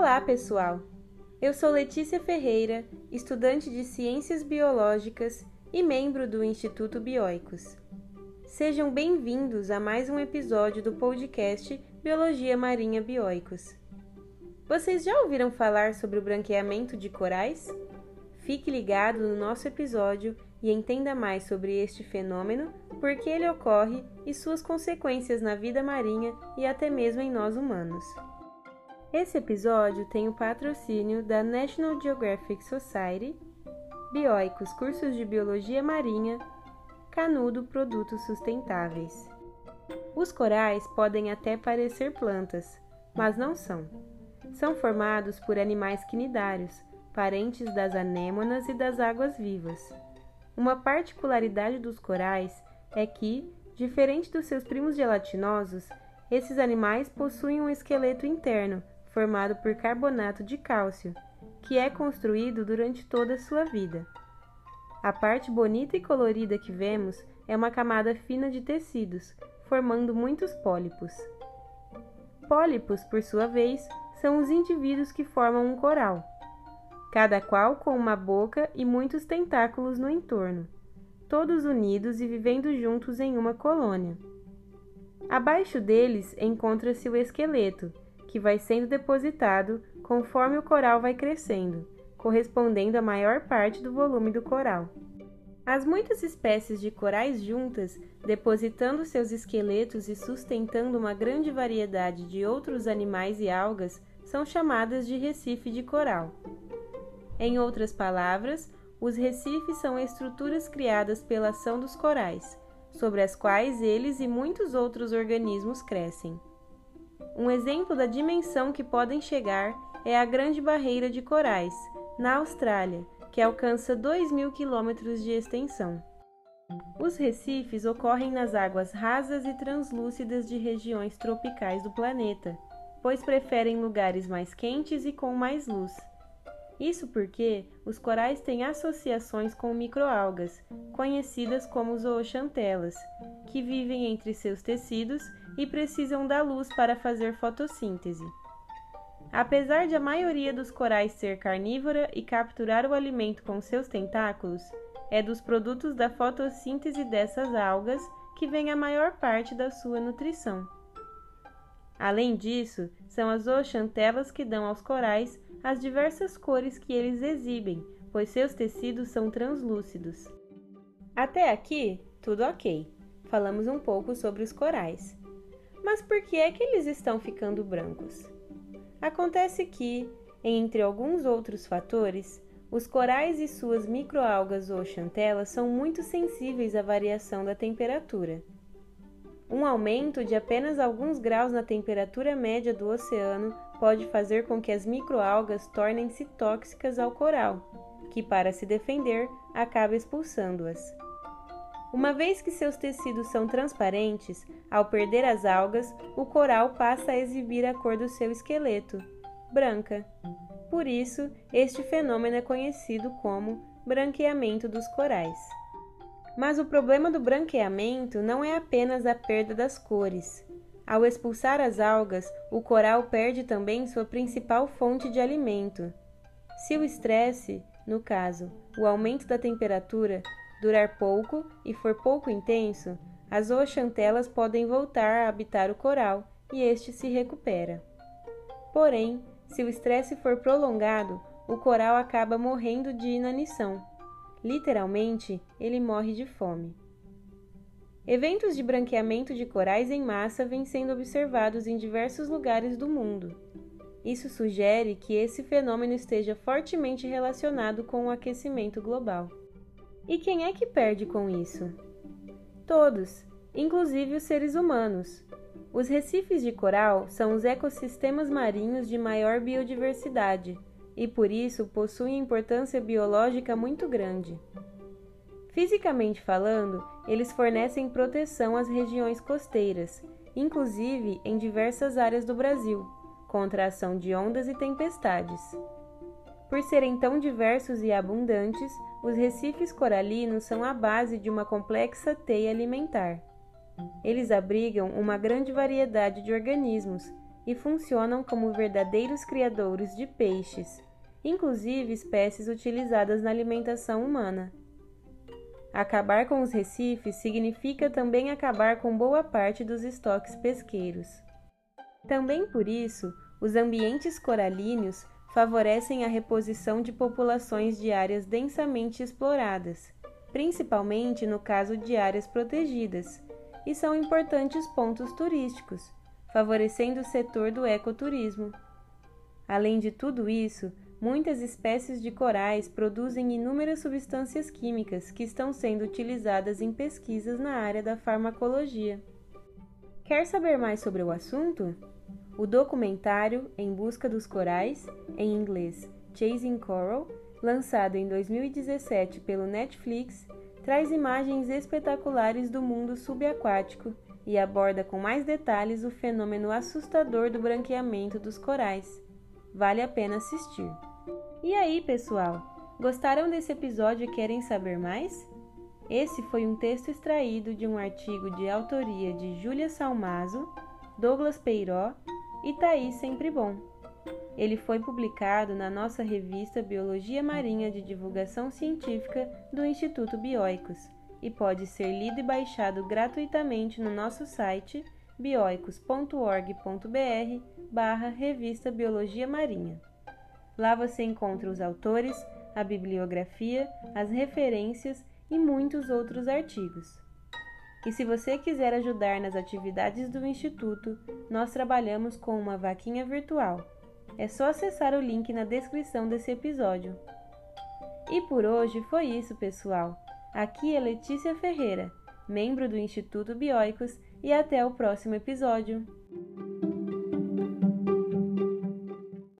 Olá, pessoal! Eu sou Letícia Ferreira, estudante de Ciências Biológicas e membro do Instituto Bioicos. Sejam bem-vindos a mais um episódio do podcast Biologia Marinha Bioicos. Vocês já ouviram falar sobre o branqueamento de corais? Fique ligado no nosso episódio e entenda mais sobre este fenômeno, por que ele ocorre e suas consequências na vida marinha e até mesmo em nós humanos. Esse episódio tem o patrocínio da National Geographic Society, Bioicos Cursos de Biologia Marinha, Canudo Produtos Sustentáveis. Os corais podem até parecer plantas, mas não são. São formados por animais quinidários, parentes das anêmonas e das águas vivas. Uma particularidade dos corais é que, diferente dos seus primos gelatinosos, esses animais possuem um esqueleto interno formado por carbonato de cálcio, que é construído durante toda a sua vida. A parte bonita e colorida que vemos é uma camada fina de tecidos, formando muitos pólipos. Pólipos, por sua vez, são os indivíduos que formam um coral, cada qual com uma boca e muitos tentáculos no entorno, todos unidos e vivendo juntos em uma colônia. Abaixo deles encontra-se o esqueleto, que vai sendo depositado conforme o coral vai crescendo, correspondendo à maior parte do volume do coral. As muitas espécies de corais juntas, depositando seus esqueletos e sustentando uma grande variedade de outros animais e algas, são chamadas de recife de coral. Em outras palavras, os recifes são estruturas criadas pela ação dos corais, sobre as quais eles e muitos outros organismos crescem. Um exemplo da dimensão que podem chegar é a Grande Barreira de Corais, na Austrália, que alcança 2 mil quilômetros de extensão. Os recifes ocorrem nas águas rasas e translúcidas de regiões tropicais do planeta, pois preferem lugares mais quentes e com mais luz. Isso porque os corais têm associações com microalgas, conhecidas como zooxantelas, que vivem entre seus tecidos e precisam da luz para fazer fotossíntese. Apesar de a maioria dos corais ser carnívora e capturar o alimento com seus tentáculos, é dos produtos da fotossíntese dessas algas que vem a maior parte da sua nutrição. Além disso, são as zooxantelas que dão aos corais as diversas cores que eles exibem, pois seus tecidos são translúcidos. Até aqui, tudo ok. Falamos um pouco sobre os corais. Mas por que é que eles estão ficando brancos? Acontece que, entre alguns outros fatores, os corais e suas microalgas ou chantelas são muito sensíveis à variação da temperatura. Um aumento de apenas alguns graus na temperatura média do oceano pode fazer com que as microalgas tornem-se tóxicas ao coral, que, para se defender, acaba expulsando-as. Uma vez que seus tecidos são transparentes, ao perder as algas, o coral passa a exibir a cor do seu esqueleto, branca. Por isso, este fenômeno é conhecido como branqueamento dos corais. Mas o problema do branqueamento não é apenas a perda das cores. Ao expulsar as algas, o coral perde também sua principal fonte de alimento. Se o estresse, no caso, o aumento da temperatura, durar pouco e for pouco intenso, as zooxantelas podem voltar a habitar o coral e este se recupera. Porém, se o estresse for prolongado, o coral acaba morrendo de inanição. Literalmente, ele morre de fome. Eventos de branqueamento de corais em massa vêm sendo observados em diversos lugares do mundo. Isso sugere que esse fenômeno esteja fortemente relacionado com o aquecimento global. E quem é que perde com isso? Todos, inclusive os seres humanos. Os recifes de coral são os ecossistemas marinhos de maior biodiversidade e, por isso, possuem importância biológica muito grande. Fisicamente falando, eles fornecem proteção às regiões costeiras, inclusive em diversas áreas do Brasil, contra a ação de ondas e tempestades. Por serem tão diversos e abundantes, os recifes coralinos são a base de uma complexa teia alimentar. Eles abrigam uma grande variedade de organismos, e funcionam como verdadeiros criadores de peixes, inclusive espécies utilizadas na alimentação humana. Acabar com os recifes significa também acabar com boa parte dos estoques pesqueiros. Também por isso, os ambientes coralíneos favorecem a reposição de populações de áreas densamente exploradas, principalmente no caso de áreas protegidas, e são importantes pontos turísticos, favorecendo o setor do ecoturismo. Além de tudo isso, muitas espécies de corais produzem inúmeras substâncias químicas que estão sendo utilizadas em pesquisas na área da farmacologia. Quer saber mais sobre o assunto? O documentário Em Busca dos Corais, em inglês Chasing Coral, lançado em 2017 pelo Netflix, traz imagens espetaculares do mundo subaquático e aborda com mais detalhes o fenômeno assustador do branqueamento dos corais. Vale a pena assistir. E aí, pessoal? Gostaram desse episódio e querem saber mais? Esse foi um texto extraído de um artigo de autoria de Júlia Salmazo, Douglas Peiró e Thaís Sempre Bom. Ele foi publicado na nossa revista Biologia Marinha de Divulgação Científica do Instituto Bioicos e pode ser lido e baixado gratuitamente no nosso site bioicos.org.br barra Revista Biologia Marinha. Lá você encontra os autores, a bibliografia, as referências e muitos outros artigos. E se você quiser ajudar nas atividades do Instituto, nós trabalhamos com uma vaquinha virtual. É só acessar o link na descrição desse episódio. E por hoje foi isso, pessoal. Aqui é Letícia Ferreira, membro do Instituto Bioicos, e até o próximo episódio.